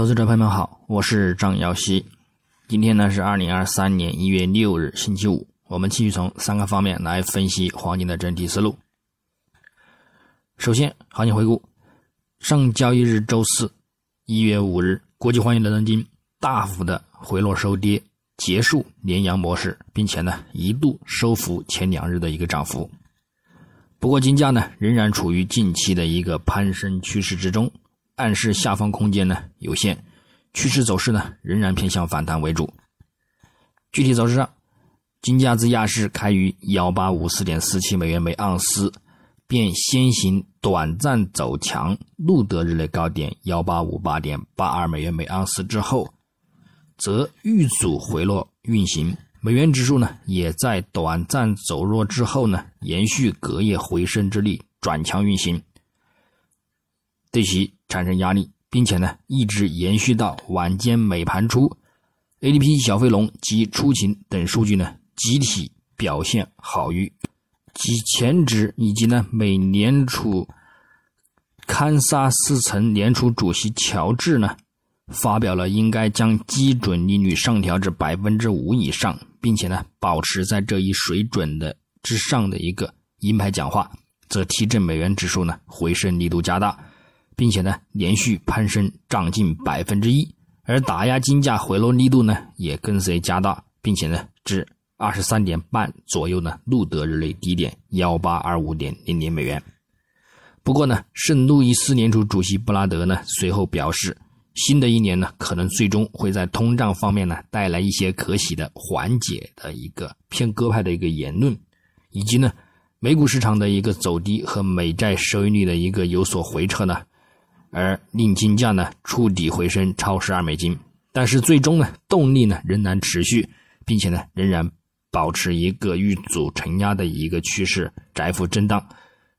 投资者朋友们好，我是张耀西。今天呢是二零二三年一月六日，星期五。我们继续从三个方面来分析黄金的整体思路。首先，行情回顾：上交易日周四，一月五日，国际黄金伦敦金大幅的回落收跌，结束连阳模式，并且呢一度收复前两日的一个涨幅。不过，金价呢仍然处于近期的一个攀升趋势之中，暗示下方空间呢有限，趋势走势呢仍然偏向反弹为主。具体走势上。金价自亚市开于幺八五四点四七美元每盎司，便先行短暂走强，录得日内高点幺八五八点八二美元每盎司之后，则遇阻回落运行。美元指数呢，也在短暂走弱之后呢，延续隔夜回升之力，转强运行，对其产生压力，并且呢，一直延续到晚间美盘初，ADP 小飞龙及出勤等数据呢。集体表现好于其前值，以及呢，美联储堪萨斯城联储主席乔治呢，发表了应该将基准利率上调至百分之五以上，并且呢，保持在这一水准的之上的一个鹰派讲话，则提振美元指数呢回升力度加大，并且呢，连续攀升涨近百分之一，而打压金价回落力度呢也跟随加大，并且呢，至。二十三点半左右呢，路德日内低点幺八二五点零零美元。不过呢，圣路易斯联储主席布拉德呢随后表示，新的一年呢可能最终会在通胀方面呢带来一些可喜的缓解的一个偏鸽派的一个言论，以及呢美股市场的一个走低和美债收益率的一个有所回撤呢，而令金价呢触底回升超十二美金。但是最终呢动力呢仍然持续，并且呢仍然。保持一个遇阻承压的一个趋势，窄幅震荡，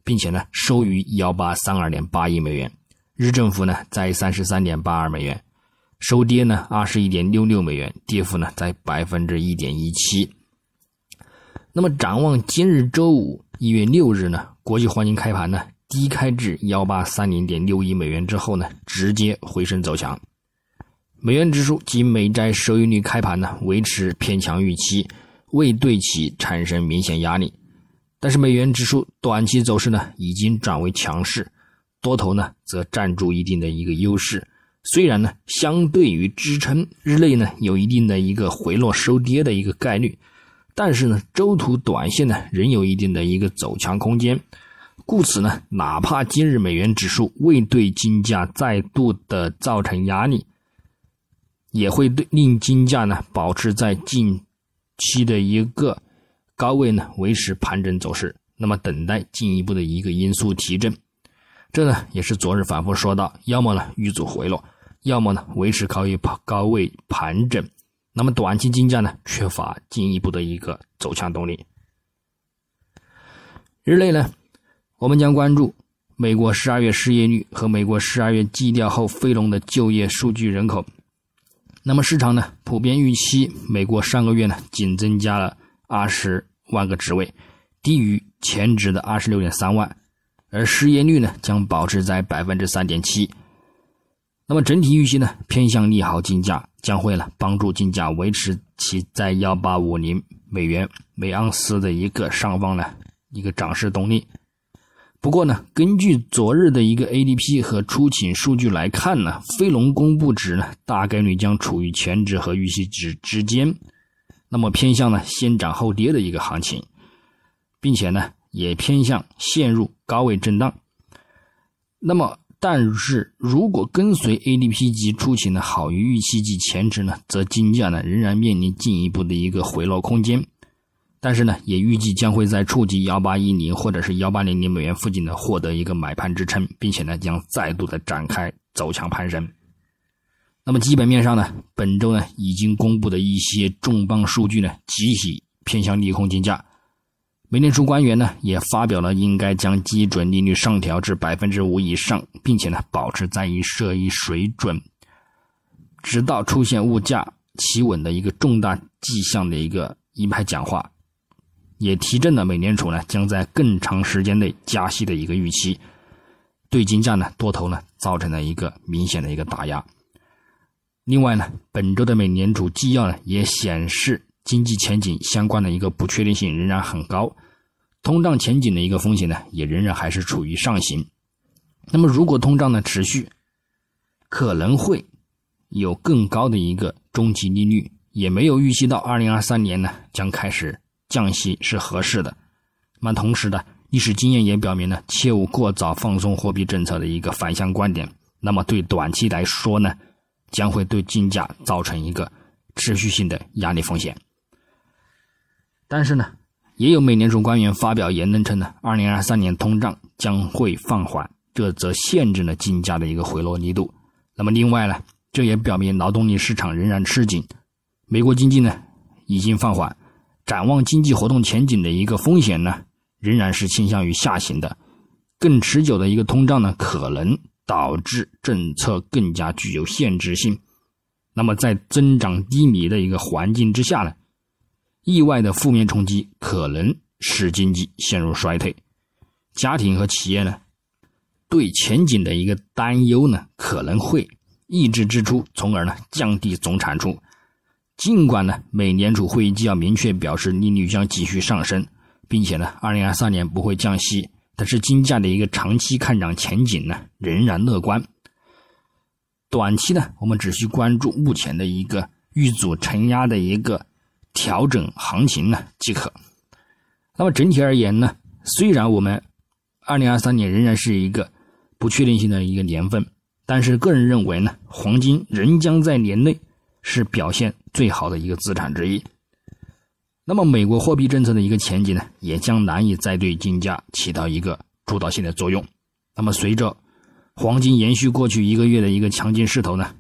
并且呢收于幺八三二点八亿美元，日振幅呢在三十三点八二美元，收跌呢二十一点六六美元，跌幅呢在百分之一点一七。那么展望今日周五一月六日呢，国际黄金开盘呢低开至幺八三零点六亿美元之后呢，直接回升走强，美元指数及美债收益率开盘呢维持偏强预期。未对其产生明显压力，但是美元指数短期走势呢已经转为强势，多头呢则占住一定的一个优势。虽然呢相对于支撑日内呢有一定的一个回落收跌的一个概率，但是呢周图短线呢仍有一定的一个走强空间。故此呢，哪怕今日美元指数未对金价再度的造成压力，也会对令金价呢保持在近。期的一个高位呢，维持盘整走势，那么等待进一步的一个因素提振。这呢也是昨日反复说到，要么呢遇阻回落，要么呢维持高于高位盘整。那么短期金价呢缺乏进一步的一个走强动力。日内呢，我们将关注美国十二月失业率和美国十二月基调后非农的就业数据人口。那么市场呢普遍预期，美国上个月呢仅增加了二十万个职位，低于前值的二十六点三万，而失业率呢将保持在百分之三点七。那么整体预期呢偏向利好金价，将会呢帮助金价维持其在幺八五零美元每盎司的一个上方呢一个涨势动力。不过呢，根据昨日的一个 ADP 和出勤数据来看呢，非农公布值呢大概率将处于前值和预期值之间，那么偏向呢先涨后跌的一个行情，并且呢也偏向陷入高位震荡。那么，但是如果跟随 ADP 及出勤的好于预期及前值呢，则金价呢仍然面临进一步的一个回落空间。但是呢，也预计将会在触及幺八一零或者是幺八零零美元附近呢获得一个买盘支撑，并且呢将再度的展开走强攀升。那么基本面上呢，本周呢已经公布的一些重磅数据呢集体偏向利空金价。美联储官员呢也发表了应该将基准利率上调至百分之五以上，并且呢保持在一设一水准，直到出现物价企稳的一个重大迹象的一个一派讲话。也提振了美联储呢将在更长时间内加息的一个预期，对金价呢多头呢造成了一个明显的一个打压。另外呢，本周的美联储纪要呢也显示，经济前景相关的一个不确定性仍然很高，通胀前景的一个风险呢也仍然还是处于上行。那么，如果通胀呢持续，可能会有更高的一个中期利率，也没有预期到二零二三年呢将开始降息是合适的。那么同时呢，历史经验也表明呢，切勿过早放松货币政策的一个反向观点。那么对短期来说呢，将会对金价造成一个持续性的压力风险。但是呢，也有美联储官员发表言论称呢，二零二三年通胀将会放缓。这则限制了金价的一个回落力度。那么，另外呢，这也表明劳动力市场仍然吃紧。美国经济呢已经放缓，展望经济活动前景的一个风险呢仍然是倾向于下行的。更持久的一个通胀呢，可能导致政策更加具有限制性。那么，在增长低迷的一个环境之下呢，意外的负面冲击可能使经济陷入衰退，家庭和企业呢。对前景的一个担忧呢，可能会抑制支出，从而呢降低总产出。尽管呢，美联储会议纪要明确表示利率将继续上升，并且呢，二零二三年不会降息，但是金价的一个长期看涨前景呢仍然乐观。短期呢，我们只需关注目前的一个遇阻承压的一个调整行情呢即可。那么整体而言呢，虽然我们二零二三年仍然是一个。不确定性的一个年份，但是个人认为呢，黄金仍将在年内是表现最好的一个资产之一。那么，美国货币政策的一个前景呢，也将难以再对金价起到一个主导性的作用。那么，随着黄金延续过去一个月的一个强劲势头呢，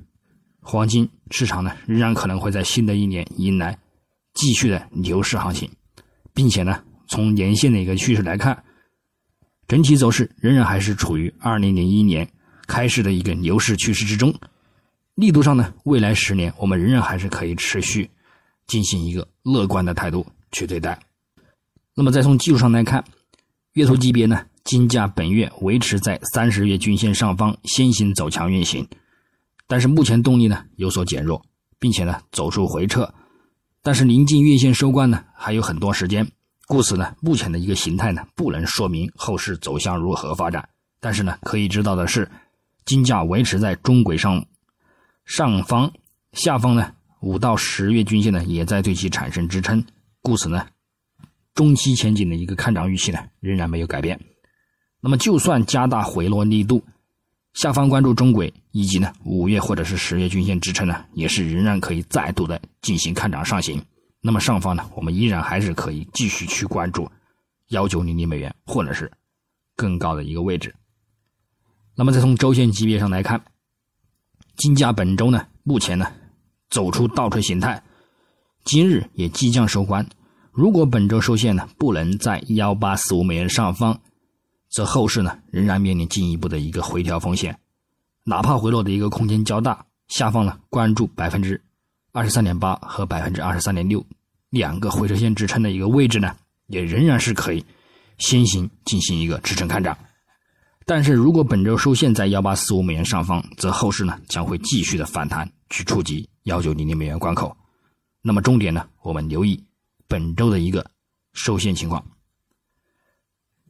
黄金市场呢仍然可能会在新的一年迎来继续的牛市行情，并且呢，从年线的一个趋势来看。整体走势仍然还是处于二零零一年开始的一个牛市趋势之中，力度上呢，未来十年我们仍然还是可以持续进行一个乐观的态度去对待。那么再从技术上来看，月图级别呢，金价本月维持在三十月均线上方先行走强运行，但是目前动力呢有所减弱，并且呢走出回撤，但是临近月线收官呢还有很多时间。故此呢，目前的一个形态呢，不能说明后市走向如何发展。但是呢，可以知道的是，金价维持在中轨上上方，下方呢，五到十月均线呢，也在对其产生支撑。故此呢，中期前景的一个看涨预期呢，仍然没有改变。那么，就算加大回落力度，下方关注中轨以及呢五月或者是十月均线支撑呢，也是仍然可以再度的进行看涨上行。那么上方呢，我们依然还是可以继续去关注幺九零零美元或者是更高的一个位置。那么再从周线级别上来看，金价本周呢，目前呢走出倒锤形态，今日也即将收官。如果本周收线呢不能在幺八四五美元上方，则后市呢仍然面临进一步的一个回调风险，哪怕回落的一个空间较大，下方呢关注百分之。二十三点八和百分之二十三点六两个回撤线支撑的一个位置呢，也仍然是可以先行进行一个支撑看涨。但是如果本周收线在幺八四五美元上方，则后市呢将会继续的反弹去触及幺九零零美元关口。那么重点呢，我们留意本周的一个收线情况。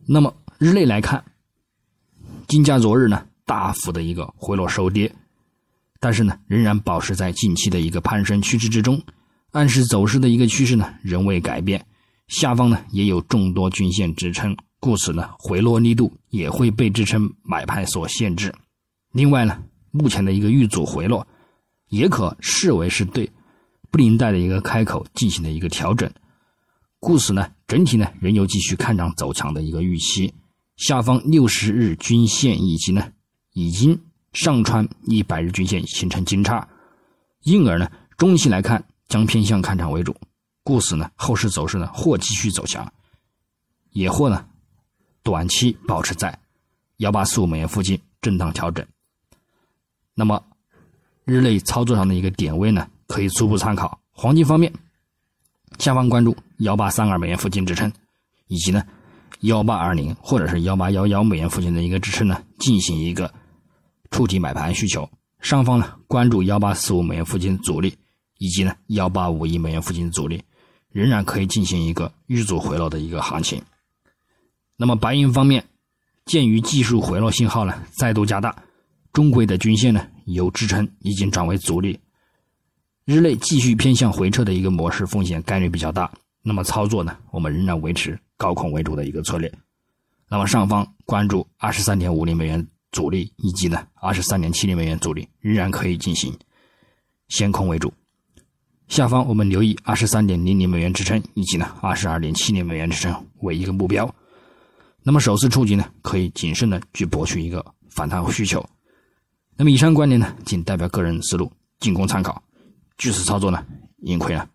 那么日内来看，金价昨日呢大幅的一个回落收跌。但是呢，仍然保持在近期的一个攀升趋势之中，暗示走势的一个趋势呢仍未改变。下方呢也有众多均线支撑，故此呢回落力度也会被支撑买盘所限制。另外呢，目前的一个遇阻回落，也可视为是对布林带的一个开口进行的一个调整。故此呢，整体呢仍有继续看涨走强的一个预期。下方六十日均线以及呢已经。上穿一百日均线形成金叉，因而呢，中期来看将偏向看涨为主，故此呢，后市走势呢或继续走强，也或呢，短期保持在幺八四五美元附近震荡调整。那么，日内操作上的一个点位呢，可以初步参考黄金方面，下方关注幺八三二美元附近支撑，以及呢幺八二零或者是幺八幺幺美元附近的一个支撑呢，进行一个。触底买盘需求，上方呢关注幺八四五美元附近阻力，以及呢幺八五一美元附近阻力，仍然可以进行一个遇阻回落的一个行情。那么白银方面，鉴于技术回落信号呢再度加大，中轨的均线呢由支撑已经转为阻力，日内继续偏向回撤的一个模式风险概率比较大。那么操作呢，我们仍然维持高空为主的一个策略。那么上方关注二十三点五零美元阻力，以及呢二十三点七零美元阻力，仍然可以进行先空为主。下方我们留意二十三点零零美元支撑，以及呢二十二点七零美元支撑为一个目标。那么首次触及呢，可以谨慎的去博取一个反弹需求。那么以上观点呢，仅代表个人思路，仅供参考。据此操作呢，盈亏呢